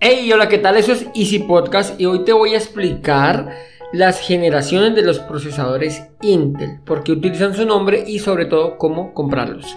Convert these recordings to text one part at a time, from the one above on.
Hey, hola, ¿qué tal? Eso es Easy Podcast y hoy te voy a explicar las generaciones de los procesadores Intel, por qué utilizan su nombre y sobre todo cómo comprarlos.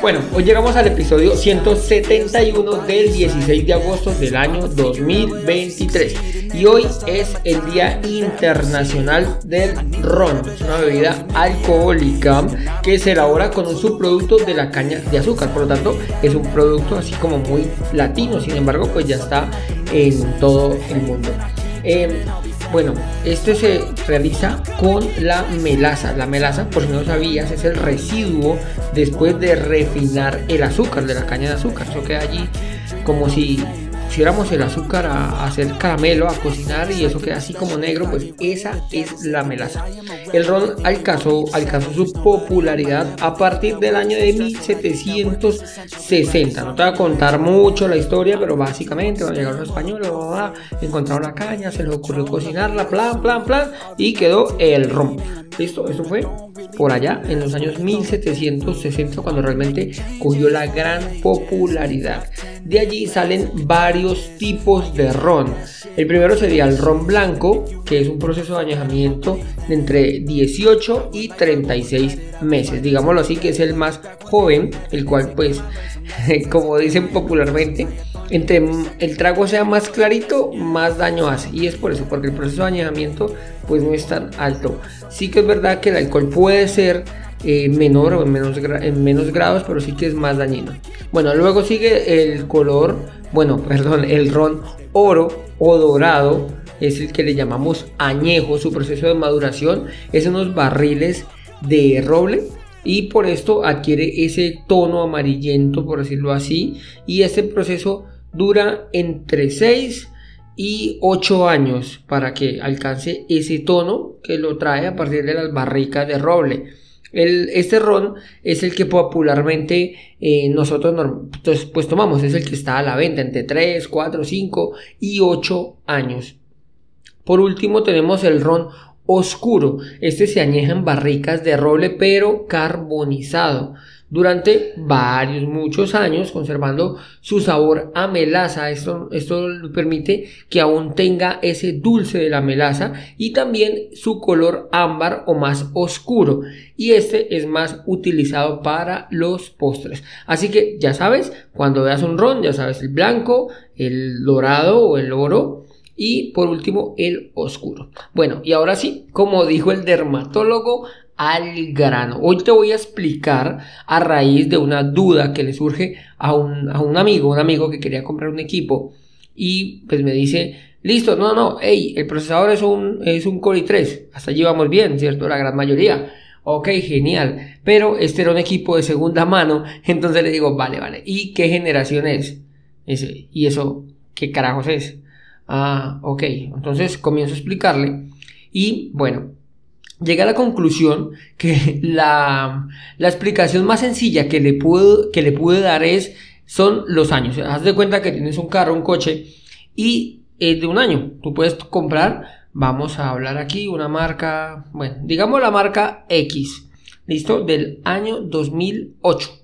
Bueno, hoy llegamos al episodio 171 del 16 de agosto del año 2023 y hoy es el Día Internacional del Ron. Es una bebida alcohólica que se elabora con un subproducto de la caña de azúcar, por lo tanto es un producto así como muy latino, sin embargo pues ya está en todo el mundo. Em, bueno, este se realiza con la melaza. La melaza, por si no lo sabías, es el residuo después de refinar el azúcar de la caña de azúcar. Eso queda allí como si pusiéramos el azúcar a, hacer caramelo, a cocinar y eso queda así como negro, pues esa es la melaza. El ron alcanzó, alcanzó su popularidad a partir del año de 1760. No te voy a contar mucho la historia, pero básicamente cuando llegaron los españoles, encontraron la caña, se les ocurrió cocinarla, plan, plan, plan, y quedó el ron. ¿Listo? Eso fue por allá en los años 1760 cuando realmente cogió la gran popularidad. De allí salen varios tipos de ron. El primero sería el ron blanco, que es un proceso de añejamiento de entre 18 y 36 meses. Digámoslo así, que es el más joven, el cual pues, como dicen popularmente, entre el trago sea más clarito, más daño hace. Y es por eso, porque el proceso de añejamiento pues no es tan alto. Sí que es verdad que el alcohol puede ser eh, menor o en menos, en menos grados, pero sí que es más dañino. Bueno, luego sigue el color, bueno, perdón, el ron oro o dorado, es el que le llamamos añejo, su proceso de maduración es unos barriles de roble y por esto adquiere ese tono amarillento, por decirlo así, y este proceso dura entre 6 y 8 años para que alcance ese tono que lo trae a partir de las barricas de roble. El, este ron es el que popularmente eh, nosotros pues, pues, tomamos, es el que está a la venta entre 3, 4, 5 y 8 años. Por último tenemos el ron oscuro. Este se añeja en barricas de roble pero carbonizado durante varios, muchos años, conservando su sabor a melaza. Esto, esto permite que aún tenga ese dulce de la melaza y también su color ámbar o más oscuro. Y este es más utilizado para los postres. Así que ya sabes, cuando veas un ron, ya sabes el blanco, el dorado o el oro y por último el oscuro. Bueno, y ahora sí, como dijo el dermatólogo, al grano. Hoy te voy a explicar a raíz de una duda que le surge a un, amigo, un amigo que quería comprar un equipo y pues me dice, listo, no, no, hey, el procesador es un, es un Core i3, hasta allí vamos bien, ¿cierto? La gran mayoría. Ok, genial. Pero este era un equipo de segunda mano, entonces le digo, vale, vale. ¿Y qué generación es? ¿Y eso qué carajos es? Ah, ok. Entonces comienzo a explicarle. Y bueno, llega a la conclusión que la, explicación más sencilla que le, puedo, que le pude dar es, son los años. Haz de cuenta que tienes un carro, un coche, y es de un año. Tú puedes comprar, vamos a hablar aquí, una marca, bueno, digamos la marca X, ¿listo? Del año 2008.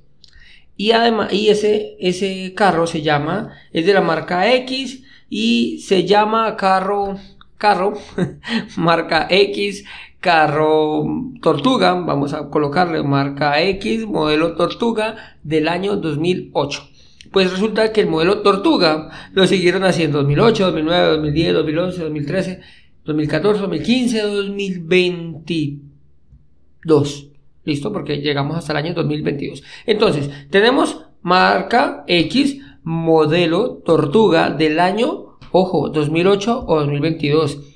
Y además, y ese, ese carro se llama, es de la marca X y se llama carro, carro, marca X, carro Tortuga, vamos a colocarle marca X, modelo Tortuga del año 2008. Pues resulta que el modelo Tortuga lo siguieron haciendo 2008, 2009, 2010, 2011, 2013, 2014, 2015, 2022. ¿Listo? Porque llegamos hasta el año 2022. Entonces, tenemos marca X, modelo Tortuga del año, ojo, 2008 o 2022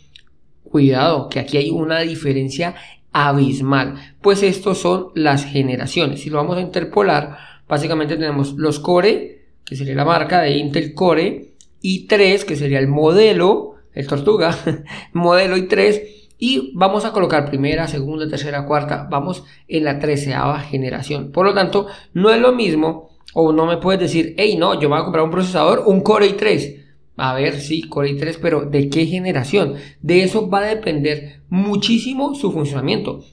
cuidado, que aquí hay una diferencia abismal, pues estos son las generaciones. Si lo vamos a interpolar, básicamente tenemos los Core, que sería la marca de Intel Core, i3, que sería el modelo, el Tortuga, modelo i3, y vamos a colocar primera, segunda, tercera, cuarta, vamos en la treceava generación. Por lo tanto, no es lo mismo, o no me puedes decir, hey, no, yo me voy a comprar un procesador, un Core i3. A ver, sí, Core i3, pero ¿de qué generación? De eso va a depender muchísimo su funcionamiento.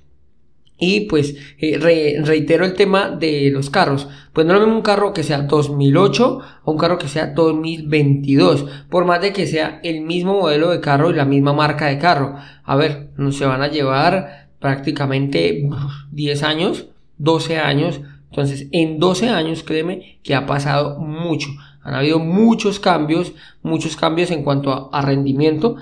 Y pues eh, reitero el tema de los carros. Pues no lo mismo un carro que sea 2008 o un carro que sea 2022. Por más de que sea el mismo modelo de carro y la misma marca de carro. A ver, no se van a llevar prácticamente 10 años, 12 años. Entonces, en 12 años, créeme que ha pasado mucho. Han habido muchos cambios, muchos cambios en cuanto a rendimiento.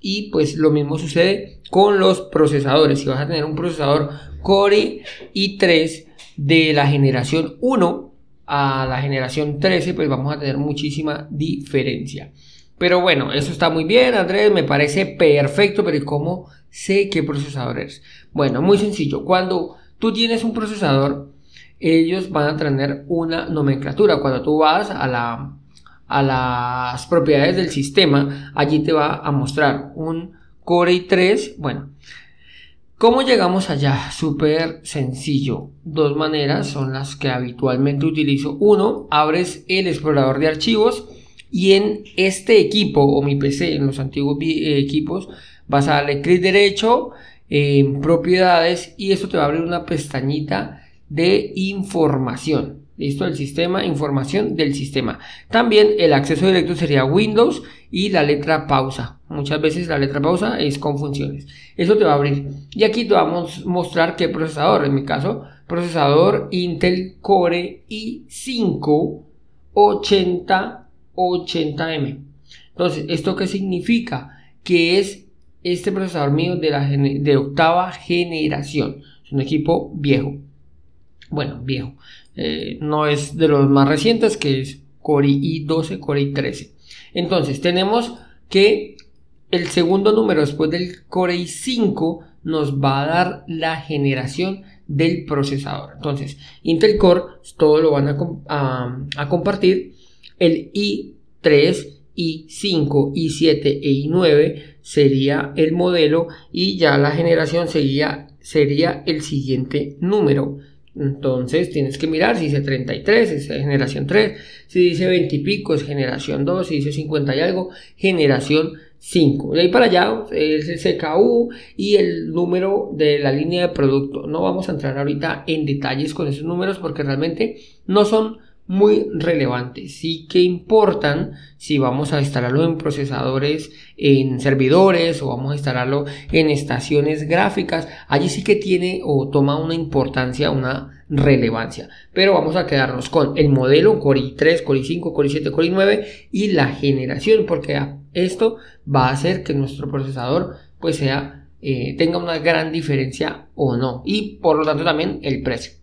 Y pues lo mismo sucede con los procesadores. Si vas a tener un procesador Core i3 de la generación 1 a la generación 13, pues vamos a tener muchísima diferencia. Pero bueno, eso está muy bien, Andrés, me parece perfecto, pero ¿cómo sé qué procesador es? Bueno, muy sencillo. Cuando tú tienes un procesador, ellos van a tener una nomenclatura. Cuando tú vas a la a las propiedades del sistema, allí te va a mostrar un Core i3. Bueno, ¿cómo llegamos allá? Súper sencillo. Dos maneras son las que habitualmente utilizo. Uno, abres el explorador de archivos y en este equipo o mi PC, en los antiguos eh, equipos, vas a darle clic derecho en propiedades y esto te va a abrir una pestañita de información. Listo, el sistema, información del sistema. También el acceso directo sería Windows y la letra pausa. Muchas veces la letra pausa es con funciones. Eso te va a abrir. Y aquí te vamos a mostrar qué procesador. En mi caso, procesador Intel Core i5 8080M. Entonces, ¿esto qué significa? Que es este procesador mío de, la de octava generación. Es un equipo viejo. Bueno, viejo. Eh, no es de los más recientes, que es Core i12, Core i13. Entonces, tenemos que el segundo número después del Core i5 nos va a dar la generación del procesador. Entonces, Intel Core, todo lo van a, a compartir. El i3, i5, i7 e i9 sería el modelo y ya la generación sería, sería el siguiente número. Entonces tienes que mirar si dice 33 es generación 3, si dice 20 y pico es generación 2, si dice 50 y algo, generación 5. De ahí para allá es el CKU y el número de la línea de producto. No vamos a entrar ahorita en detalles con esos números porque realmente no son muy relevantes. Sí que importan si vamos a instalarlo en procesadores, en servidores o vamos a instalarlo en estaciones gráficas. Allí sí que tiene o toma una importancia, una relevancia. Pero vamos a quedarnos con el modelo Core i3, Core i5, Core i7, Core i9 y la generación porque esto va a hacer que nuestro procesador pues sea eh, tenga una gran diferencia o no y por lo tanto también el precio.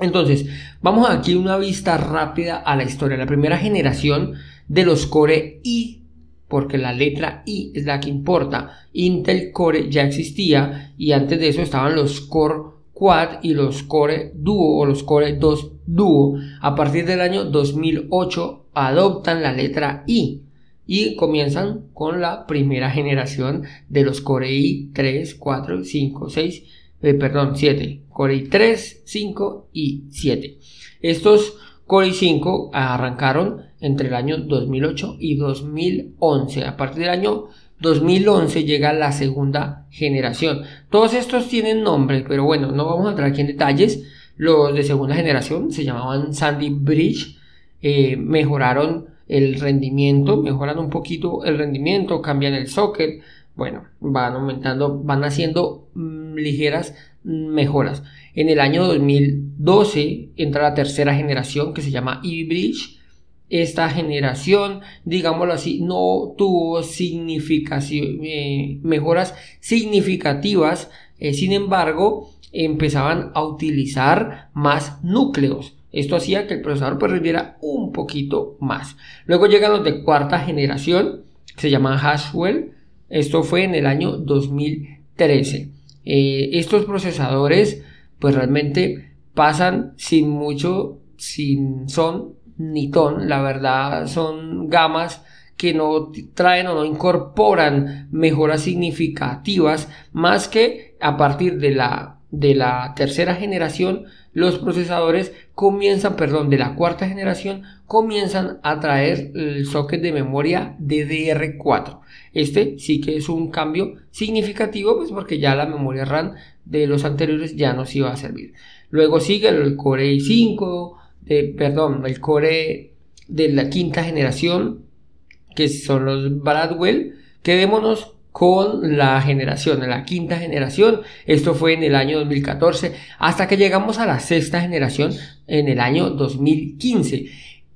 Entonces, vamos aquí una vista rápida a la historia. La primera generación de los Core i, porque la letra i es la que importa. Intel Core ya existía y antes de eso estaban los Core Quad y los Core Duo o los Core 2 Duo. A partir del año 2008 adoptan la letra i y comienzan con la primera generación de los Core i 3, 4, 5, 6 eh, perdón, 7, Core i3, 5 y 7. Estos Core i5 arrancaron entre el año 2008 y 2011. A partir del año 2011 llega la segunda generación. Todos estos tienen nombre, pero bueno, no vamos a entrar aquí en detalles. Los de segunda generación se llamaban Sandy Bridge. Eh, mejoraron el rendimiento, mejoran un poquito el rendimiento, cambian el socket, bueno, van aumentando, van haciendo mm, ligeras mejoras. En el año 2012 entra la tercera generación que se llama e-Bridge. Esta generación, digámoslo así, no tuvo eh, mejoras significativas. Eh, sin embargo, empezaban a utilizar más núcleos. Esto hacía que el procesador pues, un poquito más. Luego llegan los de cuarta generación, que se llaman Haswell Esto fue en el año 2013. Eh, estos procesadores pues realmente pasan sin mucho, sin son ni ton, la verdad son gamas que no traen o no incorporan mejoras significativas más que a partir de la, de la tercera generación los procesadores comienzan, perdón, de la cuarta generación comienzan a traer el socket de memoria DDR4. Este sí que es un cambio significativo, pues porque ya la memoria RAM de los anteriores ya nos iba a servir. Luego sigue el Core i5, de, perdón, el Core de la quinta generación, que son los Bradwell. Quedémonos con la generación, la quinta generación. Esto fue en el año 2014, hasta que llegamos a la sexta generación en el año 2015.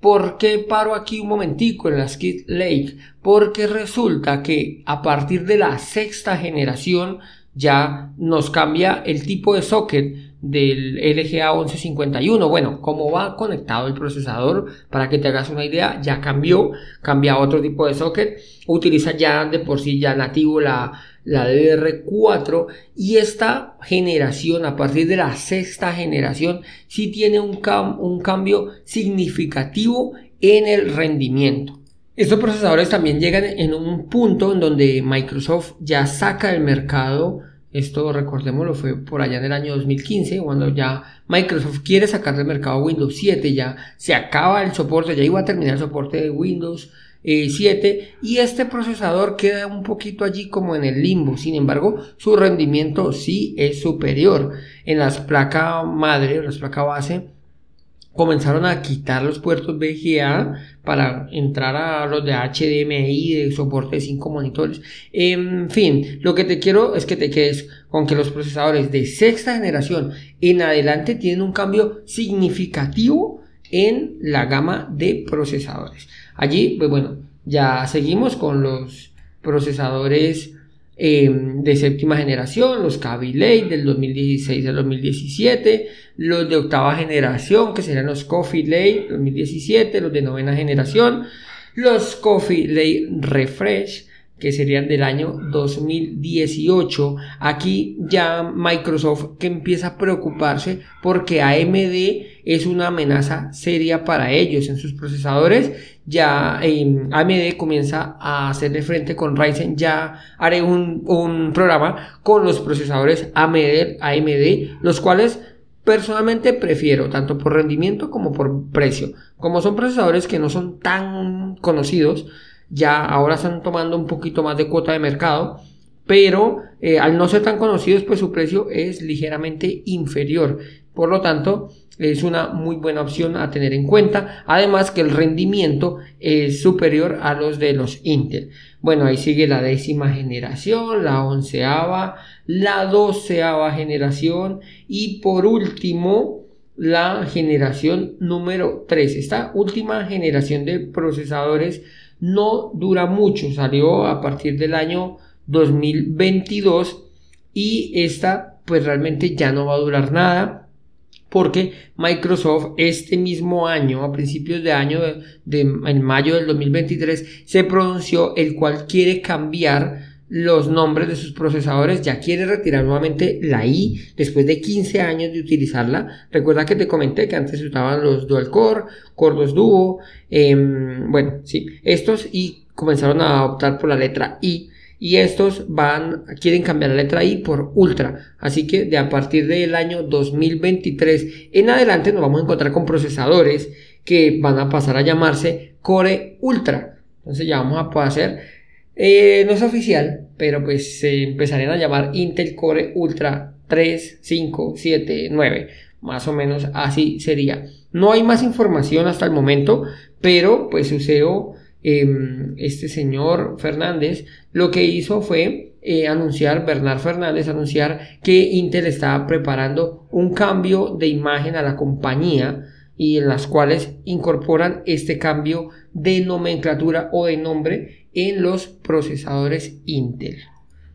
¿Por qué paro aquí un momentico en la Skid Lake? Porque resulta que a partir de la sexta generación ya nos cambia el tipo de socket del LGA 1151. Bueno, como va conectado el procesador, para que te hagas una idea, ya cambió, cambia a otro tipo de socket, utiliza ya de por sí ya nativo la, la DDR4 y esta generación, a partir de la sexta generación, sí tiene un, un cambio significativo en el rendimiento. Estos procesadores también llegan en un punto en donde Microsoft ya saca del mercado, esto recordémoslo fue por allá en el año 2015, cuando ya Microsoft quiere sacar del mercado Windows 7, ya se acaba el soporte, ya iba a terminar el soporte de Windows 7 eh, y este procesador queda un poquito allí como en el limbo, sin embargo su rendimiento sí es superior. En las placas madre, las placas base, comenzaron a quitar los puertos VGA para entrar a los de HDMI de soporte de 5 monitores. En fin, lo que te quiero es que te quedes con que los procesadores de sexta generación en adelante tienen un cambio significativo en la gama de procesadores. Allí, pues bueno, ya seguimos con los procesadores Em, de séptima generación, los Lake del 2016 al 2017, los de octava generación, que serían los Coffee Lake 2017, los de novena generación, los Coffee Lake Refresh, que serían del año 2018. Aquí ya Microsoft que empieza a preocuparse porque AMD es una amenaza seria para ellos en sus procesadores. Ya eh, AMD comienza a hacerle frente con Ryzen. Ya haré un, un programa con los procesadores AMD, AMD, los cuales personalmente prefiero tanto por rendimiento como por precio. Como son procesadores que no son tan conocidos, ya ahora están tomando un poquito más de cuota de mercado, pero eh, al no ser tan conocidos, pues su precio es ligeramente inferior. Por lo tanto, es una muy buena opción a tener en cuenta. Además que el rendimiento es superior a los de los Intel. Bueno, ahí sigue la décima generación, la onceava, la doceava generación y por último la generación número 3. Esta última generación de procesadores no dura mucho, salió a partir del año 2022 y esta pues realmente ya no va a durar nada porque Microsoft este mismo año, a principios de año, de, en mayo del 2023, se pronunció el cual quiere cambiar los nombres de sus procesadores, ya quiere retirar nuevamente la i después de 15 años de utilizarla. Recuerda que te comenté que antes usaban los dual core, core 2 duo, em, bueno, sí, estos y comenzaron a optar por la letra i. Y estos van quieren cambiar la letra i por ultra. Así que de a partir del año 2023 en adelante nos vamos a encontrar con procesadores que van a pasar a llamarse core ultra. Entonces ya vamos a poder hacer eh, no es oficial, pero pues se empezarían a llamar Intel Core Ultra 3, 5, 7, 9. Más o menos así sería. No hay más información hasta el momento, pero pues su em, este señor Fernández, lo que hizo fue eh, anunciar, Bernard Fernández, anunciar que Intel estaba preparando un cambio de imagen a la compañía y en las cuales incorporan este cambio de nomenclatura o de nombre en los procesadores Intel.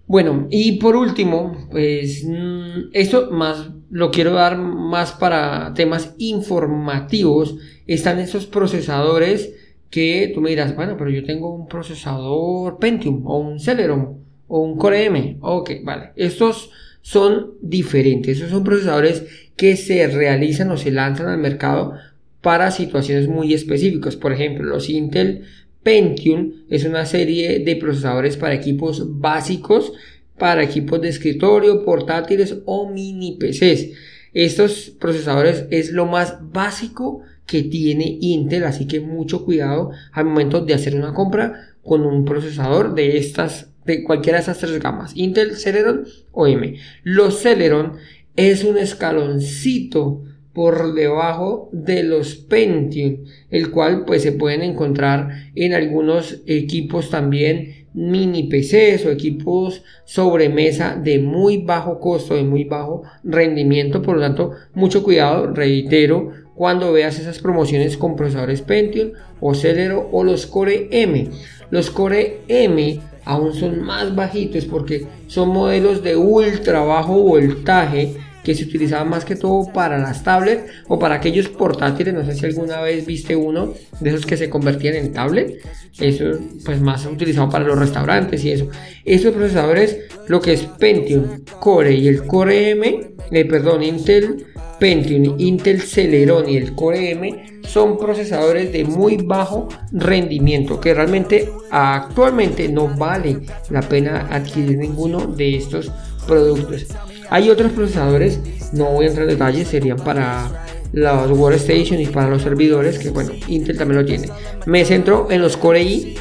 Bueno, y por último, pues mm, esto más lo quiero dar más para temas informativos. Están esos procesadores que tú me dirás, bueno, pero yo tengo un procesador Pentium o un Celeron o un Core M. Ok, vale. Estos son diferentes. Estos son procesadores que se realizan o se lanzan al mercado para situaciones muy específicas. Por ejemplo, los Intel Pentium es una serie de procesadores para equipos básicos, para equipos de escritorio, portátiles o mini PCs. Estos procesadores es lo más básico que tiene Intel, así que mucho cuidado al momento de hacer una compra con un procesador de estas, de cualquiera de estas tres gamas, Intel, Celeron o M. Los Celeron es un escaloncito por debajo de los Pentium, el cual pues se pueden encontrar en algunos equipos también mini PCs o equipos sobremesa de muy bajo costo, de muy bajo rendimiento, por lo tanto mucho cuidado, reitero, cuando veas esas promociones con procesadores Pentium o Celero o los Core M. Los Core M aún son más bajitos porque son modelos de ultra bajo voltaje que se utilizaba más que todo para las tablets o para aquellos portátiles. No sé si alguna vez viste uno de esos que se convertían en tablet. Eso, pues más utilizado para los restaurantes y eso. Estos procesadores, lo que es Pentium Core y el Core M, eh, perdón, Intel Pentium, Intel Celeron y el Core M son procesadores de muy bajo rendimiento que realmente actualmente no vale la pena adquirir ninguno de estos productos. Hay otros procesadores, no voy a entrar en detalles, serían para los workstations y para los servidores, que bueno, Intel también lo tiene. Me centro en los Core i,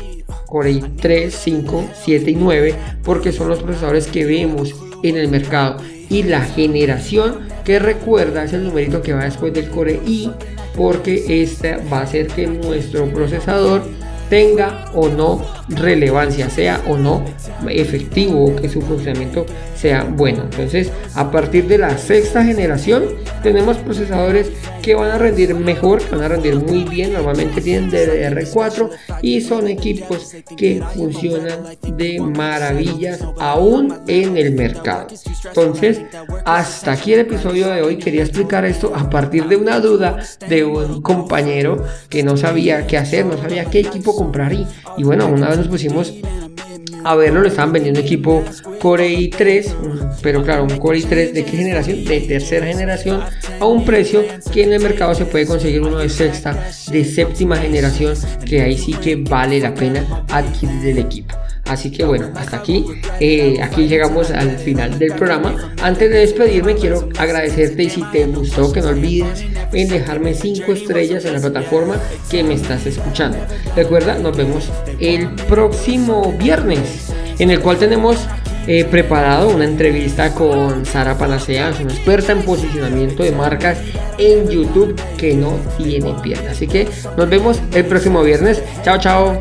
Core i 3, 5, 7 y 9, porque son los procesadores que vemos en el mercado. Y la generación que recuerda es el numerito que va después del Core i, porque esta va a hacer que nuestro procesador tenga o no relevancia, sea o no efectivo, que su funcionamiento sea bueno. Entonces, a partir de la sexta generación, tenemos procesadores que van a rendir mejor, que van a rendir muy bien. Normalmente tienen DDR4 y son equipos que funcionan de maravillas aún en el mercado. Entonces, hasta aquí el episodio de hoy. Quería explicar esto a partir de una duda de un compañero que no sabía qué hacer, no sabía qué equipo comprar y, y bueno, una vez nos pusimos a verlo, le estaban vendiendo equipo Core i3, pero claro, un Core i3 de qué generación? De tercera generación, a un precio que en el mercado se puede conseguir uno de sexta, de séptima generación, que ahí sí que vale la pena adquirir el equipo. Así que bueno, hasta aquí, eh, aquí llegamos al final del programa. Antes de despedirme, quiero agradecerte y si te gustó, que no olvides en dejarme 5 estrellas en la plataforma que me estás escuchando. Recuerda, nos vemos el próximo viernes, en el cual tenemos He preparado una entrevista con Sara Panacea, es una experta en posicionamiento de marcas en YouTube que no tiene piernas. Así que nos vemos el próximo viernes. Chao, chao.